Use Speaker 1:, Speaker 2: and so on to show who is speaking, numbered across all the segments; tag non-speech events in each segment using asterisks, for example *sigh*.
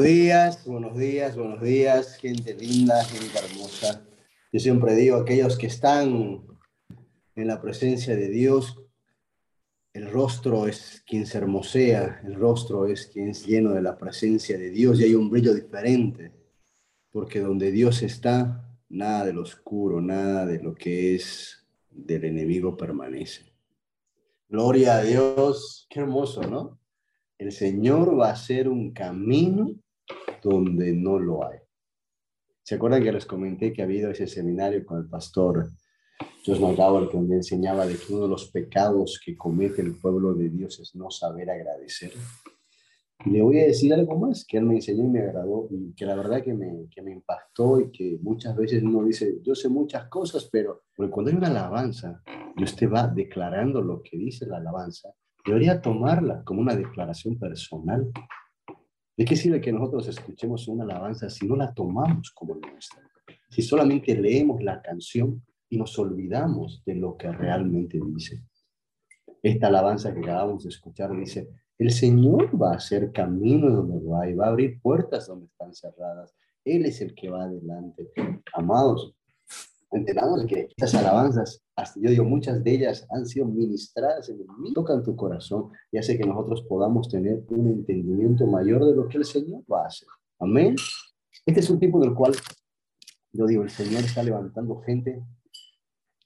Speaker 1: Buenos días, buenos días, buenos días, gente linda, gente hermosa. Yo siempre digo, aquellos que están en la presencia de Dios, el rostro es quien se hermosea, el rostro es quien es lleno de la presencia de Dios y hay un brillo diferente, porque donde Dios está, nada del oscuro, nada de lo que es del enemigo permanece. Gloria a Dios, qué hermoso, ¿no? El Señor va a hacer un camino donde no lo hay. ¿Se acuerdan que les comenté que ha habido ese seminario con el pastor Josh McGowan que donde enseñaba de que uno de los pecados que comete el pueblo de Dios es no saber agradecer? le voy a decir algo más que él me enseñó y me agradó y que la verdad que me, que me impactó y que muchas veces uno dice, yo sé muchas cosas, pero cuando hay una alabanza y usted va declarando lo que dice la alabanza, debería tomarla como una declaración personal. ¿De qué sirve que nosotros escuchemos una alabanza si no la tomamos como nuestra? Si solamente leemos la canción y nos olvidamos de lo que realmente dice. Esta alabanza que acabamos de escuchar dice, el Señor va a hacer camino donde va y va a abrir puertas donde están cerradas. Él es el que va adelante. Amados, entendamos que estas alabanzas, yo digo, muchas de ellas han sido ministradas en el tocan tu corazón y hace que nosotros podamos tener un entendimiento mayor de lo que el Señor va a hacer. Amén. Este es un tipo del cual yo digo, el Señor está levantando gente,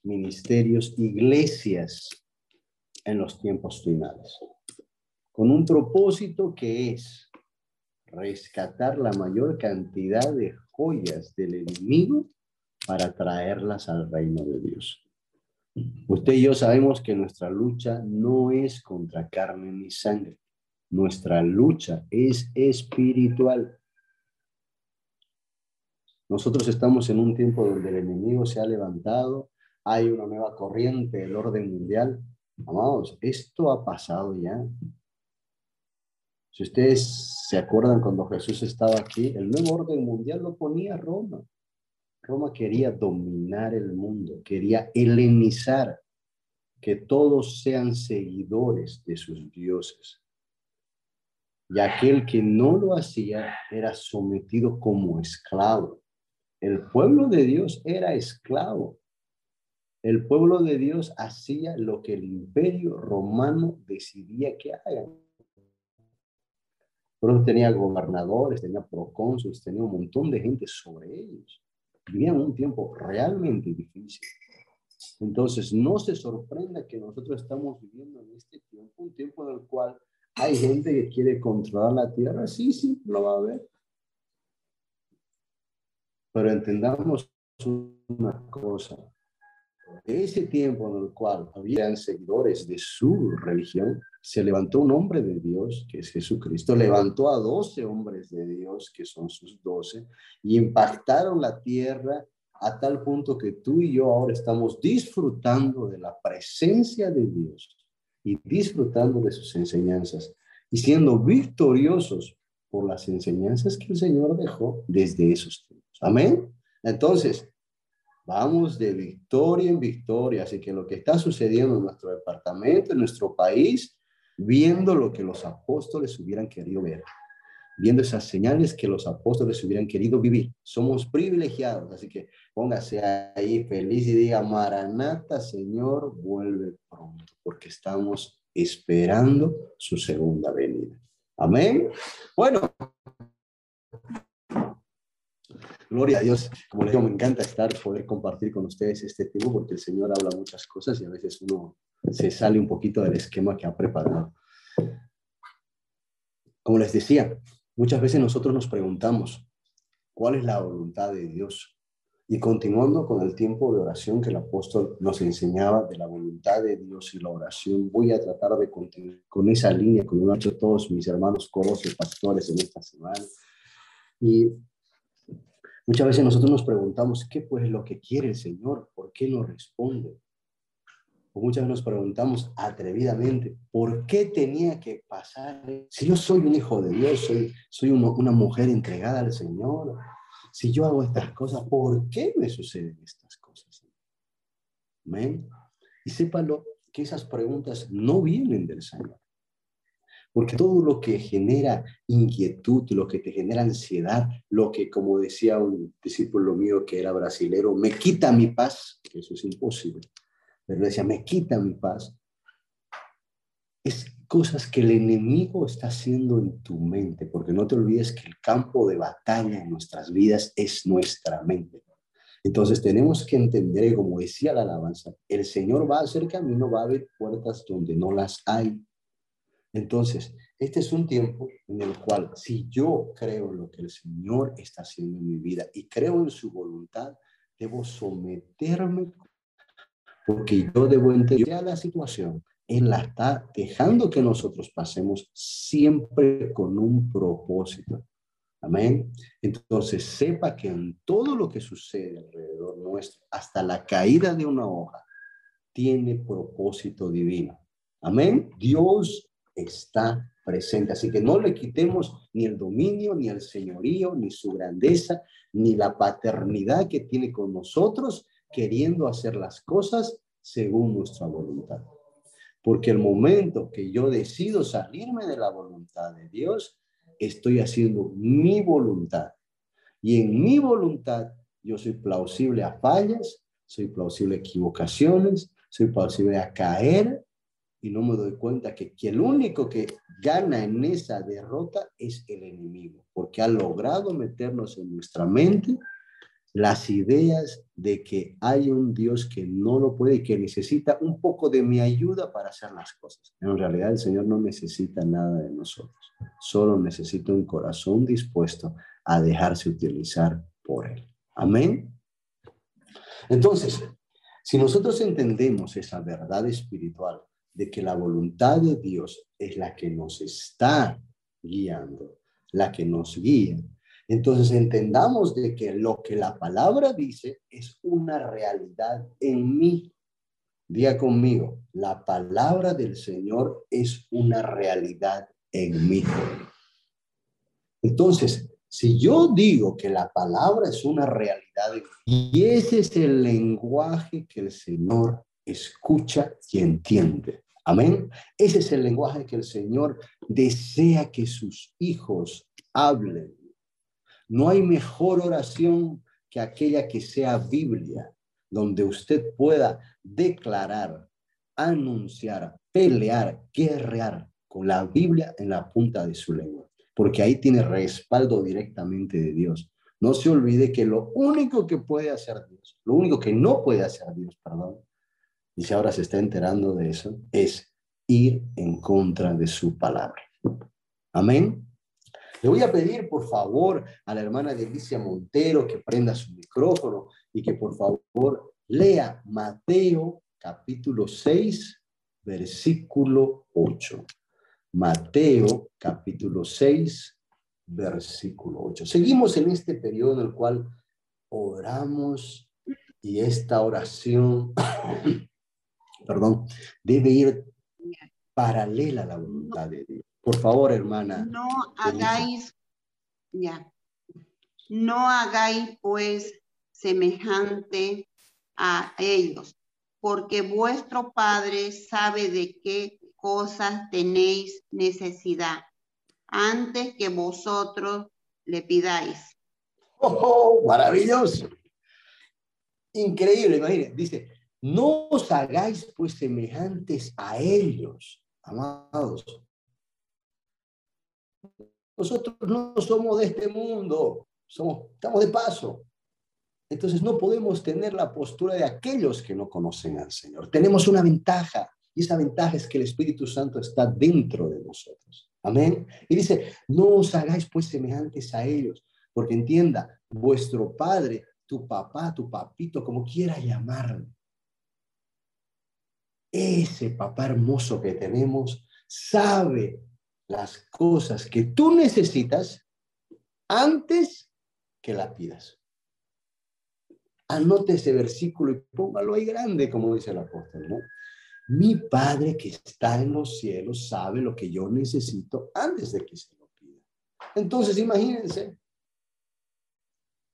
Speaker 1: ministerios, iglesias en los tiempos finales, con un propósito que es rescatar la mayor cantidad de joyas del enemigo para traerlas al reino de Dios. Usted y yo sabemos que nuestra lucha no es contra carne ni sangre. Nuestra lucha es espiritual. Nosotros estamos en un tiempo donde el enemigo se ha levantado, hay una nueva corriente del orden mundial. Amados, esto ha pasado ya. Si ustedes se acuerdan cuando Jesús estaba aquí, el nuevo orden mundial lo ponía Roma. Roma quería dominar el mundo, quería helenizar, que todos sean seguidores de sus dioses. Y aquel que no lo hacía era sometido como esclavo. El pueblo de Dios era esclavo. El pueblo de Dios hacía lo que el imperio romano decidía que hagan. Por tenía gobernadores, tenía procónsules, tenía un montón de gente sobre ellos vivían un tiempo realmente difícil. Entonces, no se sorprenda que nosotros estamos viviendo en este tiempo, un tiempo en el cual hay gente que quiere controlar la tierra, sí, sí, lo va a ver. Pero entendamos una cosa, ese tiempo en el cual habían seguidores de su religión, se levantó un hombre de Dios, que es Jesucristo, levantó a doce hombres de Dios, que son sus doce, y impactaron la tierra a tal punto que tú y yo ahora estamos disfrutando de la presencia de Dios y disfrutando de sus enseñanzas y siendo victoriosos por las enseñanzas que el Señor dejó desde esos tiempos. Amén. Entonces, vamos de victoria en victoria, así que lo que está sucediendo en nuestro departamento, en nuestro país, viendo lo que los apóstoles hubieran querido ver, viendo esas señales que los apóstoles hubieran querido vivir. Somos privilegiados, así que póngase ahí feliz y diga, Maranata, Señor, vuelve pronto, porque estamos esperando su segunda venida. Amén. Bueno. Gloria a Dios. Como les digo, me encanta estar, poder compartir con ustedes este tiempo porque el Señor habla muchas cosas y a veces uno se sale un poquito del esquema que ha preparado. Como les decía, muchas veces nosotros nos preguntamos, ¿cuál es la voluntad de Dios? Y continuando con el tiempo de oración que el apóstol nos enseñaba de la voluntad de Dios y la oración, voy a tratar de continuar con esa línea, como han hecho todos mis hermanos coros y pastores en esta semana. Y muchas veces nosotros nos preguntamos, ¿qué pues es lo que quiere el Señor? ¿Por qué no responde? o muchas veces nos preguntamos atrevidamente, ¿por qué tenía que pasar? Si yo soy un hijo de Dios, soy, soy una mujer entregada al Señor, si yo hago estas cosas, ¿por qué me suceden estas cosas? Amén. Y sépalo que esas preguntas no vienen del Señor. Porque todo lo que genera inquietud, lo que te genera ansiedad, lo que, como decía un discípulo mío que era brasilero, me quita mi paz, eso es imposible, pero decía, me quita mi paz, es cosas que el enemigo está haciendo en tu mente, porque no te olvides que el campo de batalla en nuestras vidas es nuestra mente. Entonces tenemos que entender, como decía la alabanza, el Señor va a hacer camino, va a haber puertas donde no las hay. Entonces, este es un tiempo en el cual si yo creo en lo que el Señor está haciendo en mi vida y creo en su voluntad, debo someterme porque yo debo entender la situación. Él la está dejando que nosotros pasemos siempre con un propósito. Amén. Entonces, sepa que en todo lo que sucede alrededor nuestro, hasta la caída de una hoja, tiene propósito divino. Amén. Dios está presente. Así que no le quitemos ni el dominio, ni el señorío, ni su grandeza, ni la paternidad que tiene con nosotros, queriendo hacer las cosas según nuestra voluntad. Porque el momento que yo decido salirme de la voluntad de Dios, estoy haciendo mi voluntad. Y en mi voluntad yo soy plausible a fallas, soy plausible a equivocaciones, soy plausible a caer y no me doy cuenta que, que el único que gana en esa derrota es el enemigo, porque ha logrado meternos en nuestra mente las ideas de que hay un Dios que no lo puede y que necesita un poco de mi ayuda para hacer las cosas. En realidad el Señor no necesita nada de nosotros, solo necesita un corazón dispuesto a dejarse utilizar por Él. Amén. Entonces, si nosotros entendemos esa verdad espiritual de que la voluntad de Dios es la que nos está guiando, la que nos guía, entonces entendamos de que lo que la palabra dice es una realidad en mí. Diga conmigo, la palabra del Señor es una realidad en mí. Entonces, si yo digo que la palabra es una realidad y ese es el lenguaje que el Señor escucha y entiende. Amén. Ese es el lenguaje que el Señor desea que sus hijos hablen no hay mejor oración que aquella que sea Biblia, donde usted pueda declarar, anunciar, pelear, guerrear con la Biblia en la punta de su lengua, porque ahí tiene respaldo directamente de Dios. No se olvide que lo único que puede hacer Dios, lo único que no puede hacer Dios, perdón, y si ahora se está enterando de eso, es ir en contra de su palabra. Amén. Le voy a pedir, por favor, a la hermana Delicia Montero que prenda su micrófono y que, por favor, lea Mateo capítulo 6, versículo 8. Mateo capítulo 6, versículo 8. Seguimos en este periodo en el cual oramos y esta oración, perdón, debe ir paralela a la voluntad de Dios. Por favor, hermana.
Speaker 2: No hagáis, ya, no hagáis pues semejante a ellos, porque vuestro Padre sabe de qué cosas tenéis necesidad antes que vosotros le pidáis.
Speaker 1: ¡Oh, maravilloso! Increíble, imagínense. Dice, no os hagáis pues semejantes a ellos, amados, nosotros no somos de este mundo, somos, estamos de paso. Entonces no podemos tener la postura de aquellos que no conocen al Señor. Tenemos una ventaja y esa ventaja es que el Espíritu Santo está dentro de nosotros. Amén. Y dice, no os hagáis pues semejantes a ellos, porque entienda, vuestro Padre, tu papá, tu papito, como quiera llamarlo, ese papá hermoso que tenemos sabe las cosas que tú necesitas antes que la pidas. Anote ese versículo y póngalo ahí grande, como dice el apóstol, ¿no? Mi Padre que está en los cielos sabe lo que yo necesito antes de que se lo pida. Entonces, imagínense,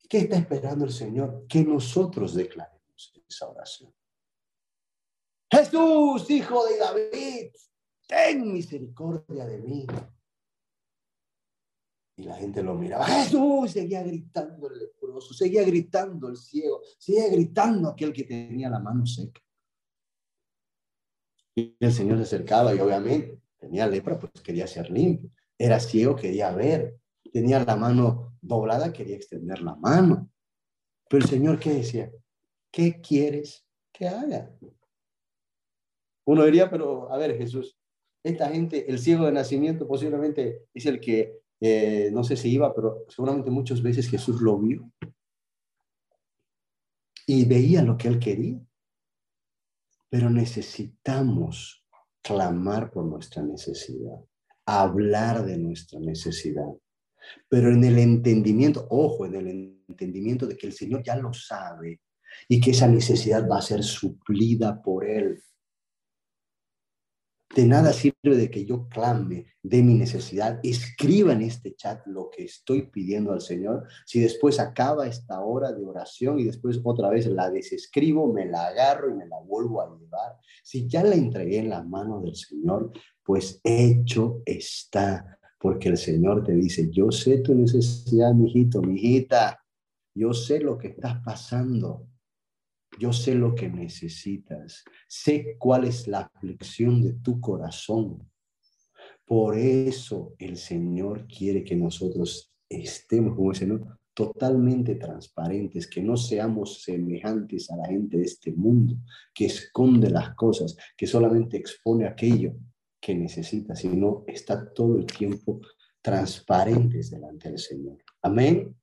Speaker 1: ¿qué está esperando el Señor? Que nosotros declaremos esa oración. Jesús, hijo de David, ten misericordia de mí. Y la gente lo miraba, Jesús, seguía gritando el leproso, seguía gritando el ciego, seguía gritando aquel que tenía la mano seca. Y el Señor se acercaba y obviamente tenía lepra, pues quería ser limpio. Era ciego, quería ver. Tenía la mano doblada, quería extender la mano. Pero el Señor, ¿qué decía? ¿Qué quieres que haga? Uno diría, pero a ver, Jesús, esta gente, el ciego de nacimiento posiblemente es el que, eh, no sé si iba, pero seguramente muchas veces Jesús lo vio y veía lo que él quería. Pero necesitamos clamar por nuestra necesidad, hablar de nuestra necesidad. Pero en el entendimiento, ojo, en el entendimiento de que el Señor ya lo sabe y que esa necesidad va a ser suplida por Él. De nada sirve de que yo clame de mi necesidad, escriba en este chat lo que estoy pidiendo al Señor. Si después acaba esta hora de oración y después otra vez la desescribo, me la agarro y me la vuelvo a llevar. Si ya la entregué en la mano del Señor, pues hecho está, porque el Señor te dice, yo sé tu necesidad, mi hijito, mi hijita, yo sé lo que estás pasando. Yo sé lo que necesitas. Sé cuál es la aflicción de tu corazón. Por eso el Señor quiere que nosotros estemos, como dice, ¿no? totalmente transparentes, que no seamos semejantes a la gente de este mundo, que esconde las cosas, que solamente expone aquello que necesita, sino está todo el tiempo transparentes delante del Señor. Amén.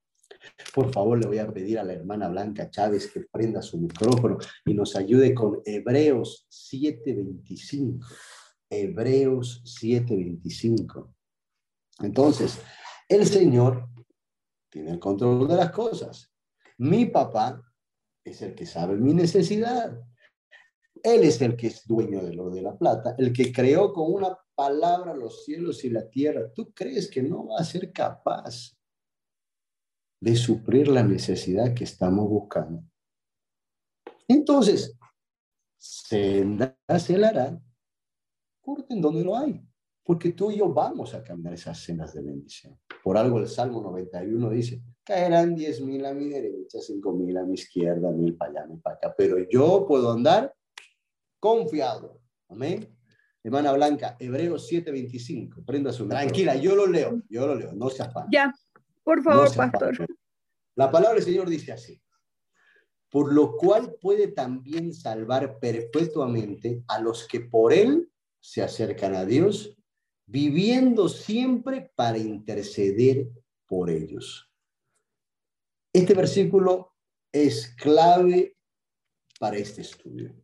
Speaker 1: Por favor, le voy a pedir a la hermana Blanca Chávez que prenda su micrófono y nos ayude con Hebreos 7:25. Hebreos 7:25. Entonces, el Señor tiene el control de las cosas. Mi papá es el que sabe mi necesidad. Él es el que es dueño del oro de la plata, el que creó con una palabra los cielos y la tierra. ¿Tú crees que no va a ser capaz de suplir la necesidad que estamos buscando. Entonces, senda se la hará, corten donde lo hay, porque tú y yo vamos a caminar esas sendas de bendición. Por algo el Salmo 91 dice, caerán diez mil a mi derecha, cinco mil a mi izquierda, mil para allá, mil para acá, pero yo puedo andar confiado. Amén. Hermana Blanca, Hebreos 7:25, prenda su... Tranquila, yo lo leo, yo lo leo, no se afane.
Speaker 3: Ya. Por favor, pastor.
Speaker 1: La palabra del Señor dice así. Por lo cual puede también salvar perpetuamente a los que por él se acercan a Dios, viviendo siempre para interceder por ellos. Este versículo es clave para este estudio.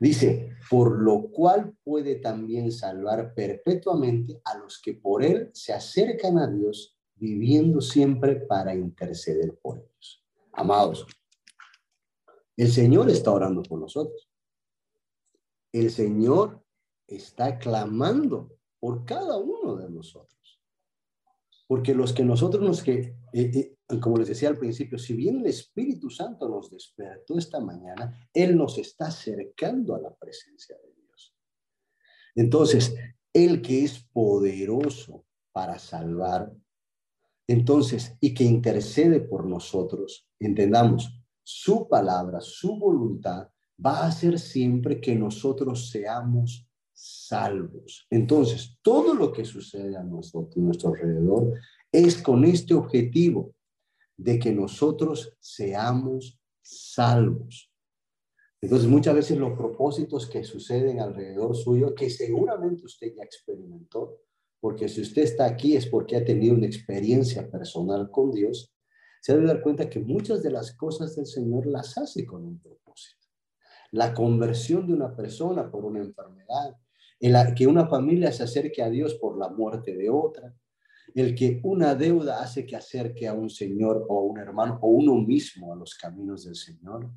Speaker 1: Dice, por lo cual puede también salvar perpetuamente a los que por él se acercan a Dios, viviendo siempre para interceder por ellos. Amados, el Señor está orando por nosotros. El Señor está clamando por cada uno de nosotros. Porque los que nosotros nos que, eh, eh, como les decía al principio, si bien el Espíritu Santo nos despertó esta mañana, Él nos está acercando a la presencia de Dios. Entonces, el que es poderoso para salvar, entonces, y que intercede por nosotros, entendamos, su palabra, su voluntad va a hacer siempre que nosotros seamos salvos. Entonces, todo lo que sucede a nosotros, a nuestro alrededor, es con este objetivo de que nosotros seamos salvos. Entonces, muchas veces los propósitos que suceden alrededor suyo, que seguramente usted ya experimentó, porque si usted está aquí es porque ha tenido una experiencia personal con Dios, se debe dar cuenta que muchas de las cosas del Señor las hace con un propósito. La conversión de una persona por una enfermedad, el que una familia se acerque a Dios por la muerte de otra, el que una deuda hace que acerque a un Señor o a un hermano o uno mismo a los caminos del Señor.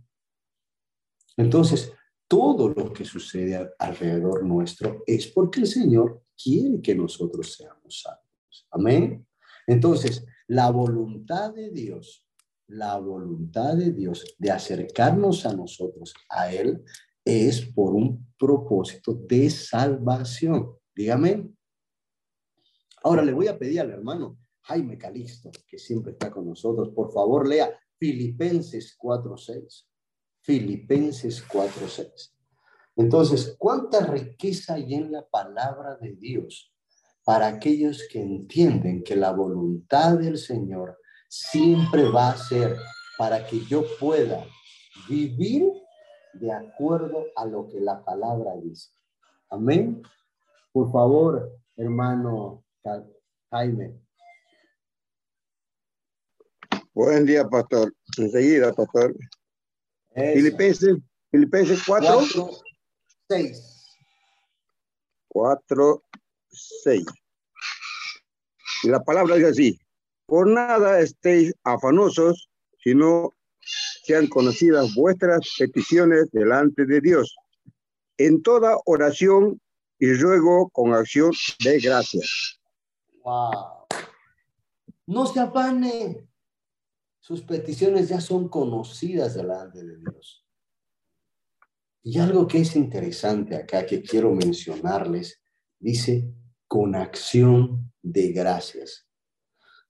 Speaker 1: Entonces, todo lo que sucede alrededor nuestro es porque el Señor quiere que nosotros seamos salvos. Amén. Entonces, la voluntad de Dios, la voluntad de Dios de acercarnos a nosotros, a Él, es por un propósito de salvación. Dígame. Ahora le voy a pedir al hermano Jaime Calixto, que siempre está con nosotros, por favor lea Filipenses 4.6. Filipenses 4.6. Entonces, ¿cuánta riqueza hay en la palabra de Dios para aquellos que entienden que la voluntad del Señor siempre va a ser para que yo pueda vivir de acuerdo a lo que la palabra dice? Amén. Por favor, hermano Jaime.
Speaker 4: Buen día, pastor. Enseguida, pastor. Filipenses, Filipenses 4. 6. 4, 6. Y la palabra dice así, por nada estéis afanosos, sino sean conocidas vuestras peticiones delante de Dios, en toda oración y ruego con acción de gracias.
Speaker 1: Wow. No se. Sus peticiones ya son conocidas delante de Dios. Y algo que es interesante acá que quiero mencionarles, dice, con acción de gracias.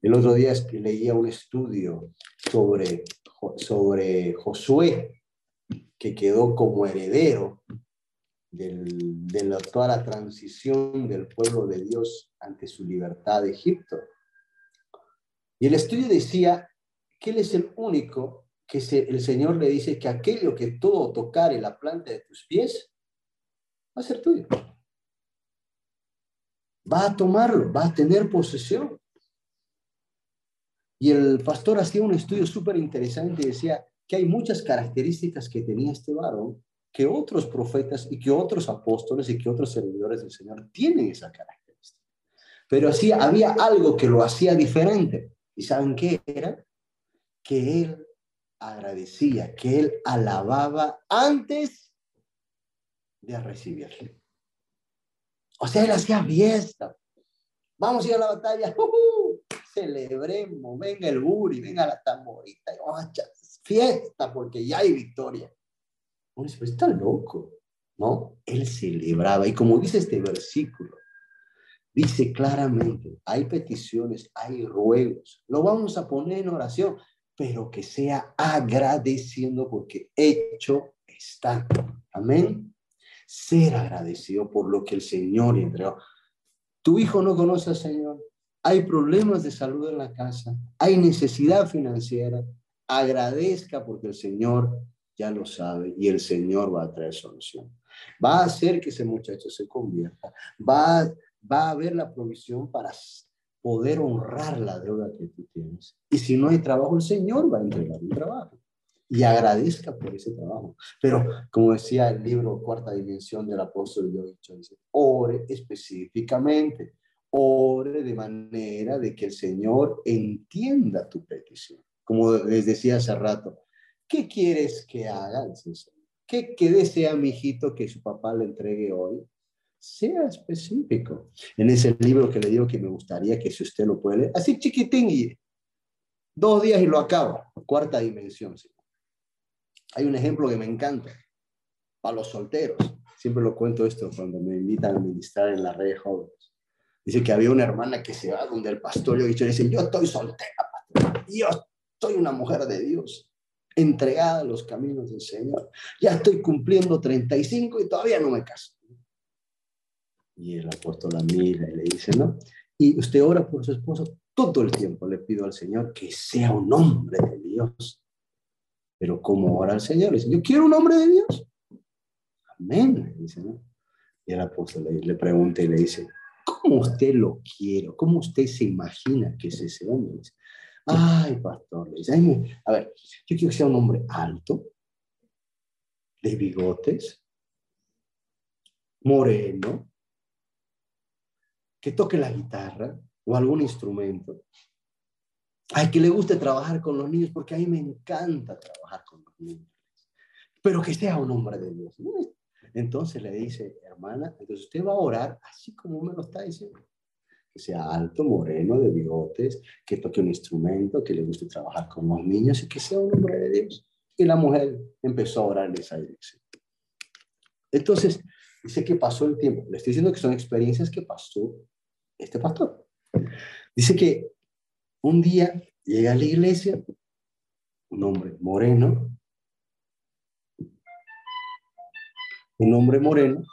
Speaker 1: El otro día leía un estudio sobre, sobre Josué, que quedó como heredero de la, toda la transición del pueblo de Dios ante su libertad de Egipto. Y el estudio decía que él es el único que el Señor le dice que aquello que todo tocare la planta de tus pies va a ser tuyo. Va a tomarlo, va a tener posesión. Y el pastor hacía un estudio súper interesante y decía que hay muchas características que tenía este varón que otros profetas y que otros apóstoles y que otros servidores del Señor tienen esa característica. Pero así había algo que lo hacía diferente. ¿Y saben qué era? Que él agradecía, que él alababa antes de recibirle. O sea, él hacía fiesta. Vamos a ir a la batalla. Celebremos, venga el buri, venga la tamborita. fiesta porque ya hay victoria. Uno dice, está loco. ¿No? Él celebraba. Y como dice este versículo, dice claramente, hay peticiones, hay ruegos. Lo vamos a poner en oración pero que sea agradeciendo porque hecho está. Amén. Ser agradecido por lo que el Señor entregó. Tu hijo no conoce al Señor. Hay problemas de salud en la casa. Hay necesidad financiera. Agradezca porque el Señor ya lo sabe y el Señor va a traer solución. Va a hacer que ese muchacho se convierta. Va, va a haber la provisión para poder honrar la deuda que tú tienes. Y si no hay trabajo, el Señor va a entregar un trabajo. Y agradezca por ese trabajo. Pero, como decía el libro Cuarta Dimensión del apóstol Joe dice, ore específicamente, ore de manera de que el Señor entienda tu petición. Como les decía hace rato, ¿qué quieres que haga ¿Qué, qué desea mi hijito que su papá le entregue hoy? Sea específico. En ese libro que le digo que me gustaría que si usted lo puede así chiquitín y dos días y lo acabo. Cuarta dimensión. Hay un ejemplo que me encanta para los solteros. Siempre lo cuento esto cuando me invitan a ministrar en la red de jóvenes. Dice que había una hermana que se va donde el pastor y dice, yo estoy soltera, pastor. Yo soy una mujer de Dios, entregada a los caminos del Señor. Ya estoy cumpliendo 35 y todavía no me caso. Y el apóstol la mira y le dice, ¿no? Y usted ora por su esposo todo el tiempo. Le pido al Señor que sea un hombre de Dios. Pero ¿cómo ora el Señor? Le dice, yo quiero un hombre de Dios. Amén. dice, ¿no? Y el apóstol le, pregunta y le dice, ¿cómo usted lo quiere? ¿Cómo usted se imagina que es ese hombre? Dice, Ay, pastor, le dice, a ver, yo quiero que sea un hombre alto, de bigotes, moreno, que toque la guitarra o algún instrumento. Ay, que le guste trabajar con los niños, porque a mí me encanta trabajar con los niños. Pero que sea un hombre de Dios. Entonces le dice, hermana, entonces usted va a orar así como me lo está diciendo. Que sea alto, moreno, de bigotes, que toque un instrumento, que le guste trabajar con los niños y que sea un hombre de Dios. Y la mujer empezó a orar en esa dirección. Entonces, Dice que pasó el tiempo. Le estoy diciendo que son experiencias que pasó este pastor. Dice que un día llega a la iglesia un hombre moreno, un hombre moreno,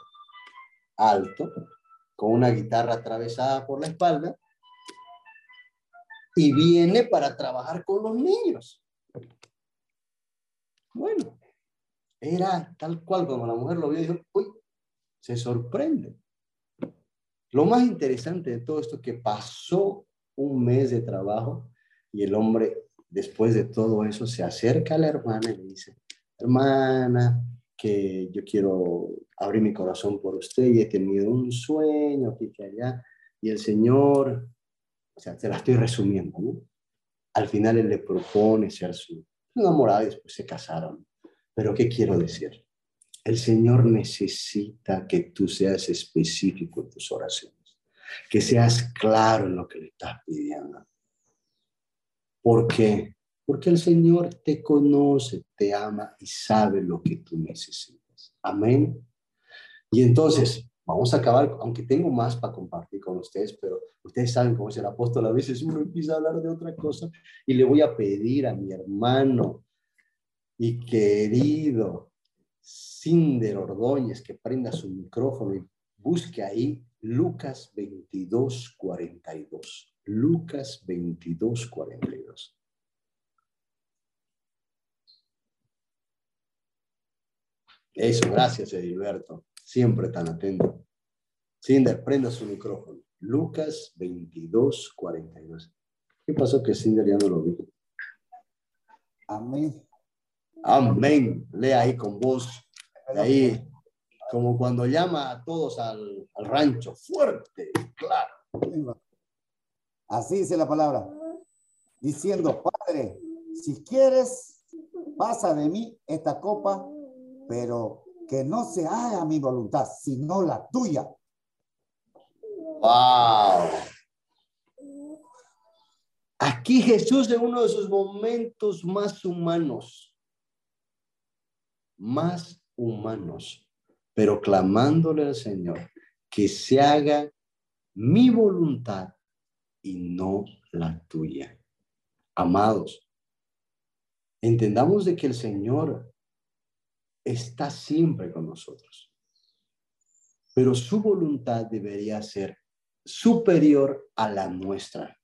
Speaker 1: alto, con una guitarra atravesada por la espalda, y viene para trabajar con los niños. Bueno, era tal cual cuando la mujer lo vio, dijo, uy, se sorprende. Lo más interesante de todo esto que pasó un mes de trabajo y el hombre, después de todo eso, se acerca a la hermana y le dice, hermana, que yo quiero abrir mi corazón por usted y he tenido un sueño aquí que allá. Y el Señor, o sea, te la estoy resumiendo, ¿no? Al final él le propone ser su enamorado y después se casaron. Pero ¿qué quiero decir? El Señor necesita que tú seas específico en tus oraciones, que seas claro en lo que le estás pidiendo. ¿Por qué? Porque el Señor te conoce, te ama y sabe lo que tú necesitas. Amén. Y entonces, vamos a acabar, aunque tengo más para compartir con ustedes, pero ustedes saben cómo es el apóstol, a veces uno empieza a hablar de otra cosa y le voy a pedir a mi hermano y querido Cinder Ordóñez que prenda su micrófono y busque ahí Lucas 22, 42. Lucas 22, 42. Eso, gracias Edilberto, siempre tan atento. Cinder, prenda su micrófono. Lucas 22, 42. ¿Qué pasó que Cinder ya no lo vi?
Speaker 5: Amén.
Speaker 1: Amén. Lea ahí con voz. Ahí, como cuando llama a todos al, rancho. Fuerte, claro.
Speaker 5: Así dice la palabra. Diciendo, Padre, si quieres, pasa de mí esta copa, pero que no se haga mi voluntad, sino la tuya.
Speaker 1: Wow. Aquí Jesús en uno de sus momentos más humanos más humanos, pero clamándole al Señor que se haga mi voluntad y no la tuya. Amados, entendamos de que el Señor está siempre con nosotros, pero su voluntad debería ser superior a la nuestra.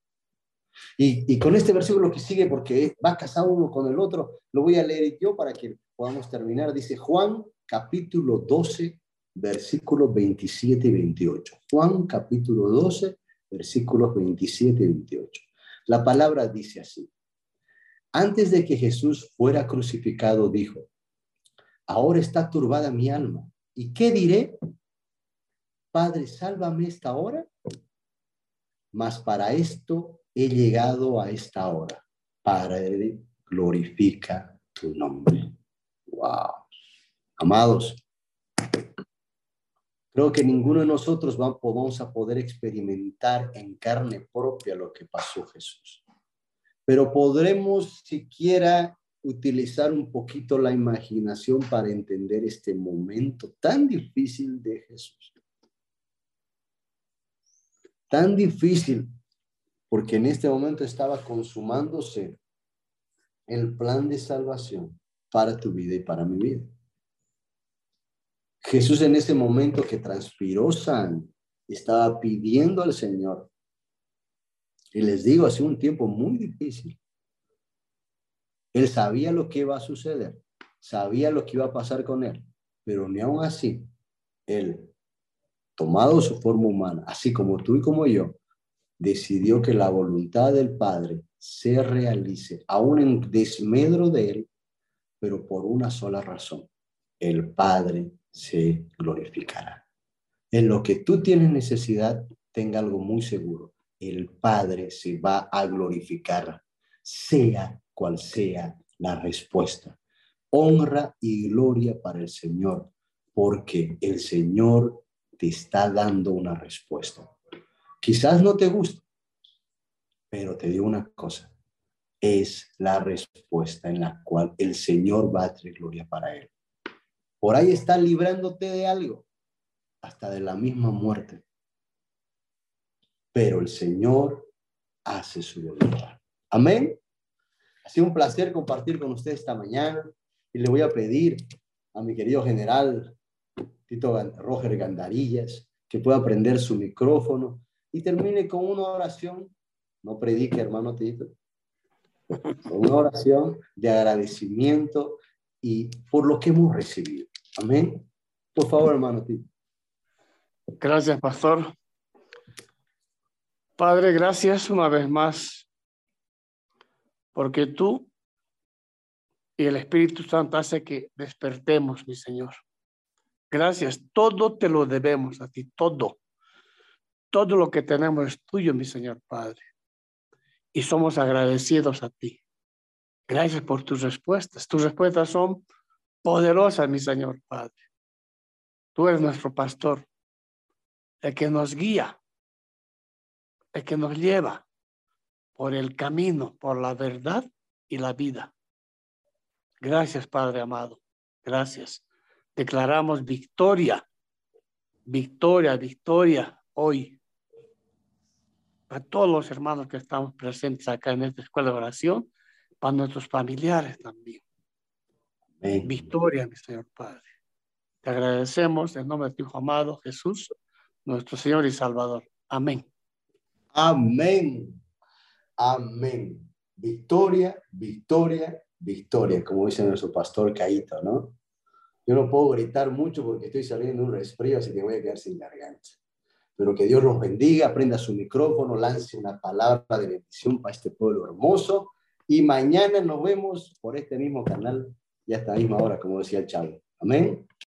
Speaker 1: Y, y, con este versículo que sigue, porque va casado uno con el otro, lo voy a leer yo para que podamos terminar. Dice Juan capítulo 12, versículos 27 y 28. Juan capítulo 12, versículos 27 y 28. La palabra dice así. Antes de que Jesús fuera crucificado, dijo, ahora está turbada mi alma. ¿Y qué diré? Padre, sálvame esta hora. Mas para esto he llegado a esta hora. Padre, glorifica tu nombre. Wow. Amados, creo que ninguno de nosotros vamos a poder experimentar en carne propia lo que pasó Jesús. Pero podremos siquiera utilizar un poquito la imaginación para entender este momento tan difícil de Jesús. Tan difícil porque en este momento estaba consumándose el plan de salvación para tu vida y para mi vida. Jesús en ese momento que transpiró sangre, estaba pidiendo al Señor. Y les digo, hace un tiempo muy difícil. Él sabía lo que iba a suceder, sabía lo que iba a pasar con él, pero ni aún así, él, tomado su forma humana, así como tú y como yo, decidió que la voluntad del Padre se realice, aún en desmedro de él, pero por una sola razón. El Padre se glorificará. En lo que tú tienes necesidad, tenga algo muy seguro. El Padre se va a glorificar, sea cual sea la respuesta. Honra y gloria para el Señor, porque el Señor te está dando una respuesta. Quizás no te guste, pero te digo una cosa, es la respuesta en la cual el Señor va a traer gloria para él. Por ahí está librándote de algo. hasta de la misma muerte. Pero el Señor hace su voluntad. Amén. Ha sido un placer compartir con usted esta mañana y le voy a pedir a mi querido general Tito Roger Gandarillas que pueda prender su micrófono y termine con una oración. No predique, hermano Tito. *laughs* Una oración de agradecimiento y por lo que hemos recibido. Amén. Por favor, hermano.
Speaker 6: Gracias, pastor. Padre, gracias una vez más, porque tú y el Espíritu Santo hace que despertemos, mi Señor. Gracias, todo te lo debemos a ti, todo. Todo lo que tenemos es tuyo, mi Señor Padre. Y somos agradecidos a ti. Gracias por tus respuestas. Tus respuestas son poderosas, mi Señor Padre. Tú eres nuestro pastor el que nos guía, el que nos lleva por el camino, por la verdad y la vida. Gracias, Padre amado. Gracias. Declaramos victoria, victoria, victoria hoy. A todos los hermanos que estamos presentes acá en esta escuela de oración, para nuestros familiares también. Victoria, mi Señor Padre. Te agradecemos en nombre de tu Hijo amado Jesús nuestro Señor y Salvador. Amén.
Speaker 1: Amén. Amén. Victoria, victoria, victoria, como dice nuestro pastor Caíto, ¿no? Yo no puedo gritar mucho porque estoy saliendo un resfrío, así que voy a quedar sin garganta. Pero que Dios los bendiga, prenda su micrófono, lance una palabra de bendición para este pueblo hermoso. Y mañana nos vemos por este mismo canal y a esta misma hora, como decía el chavo. Amén.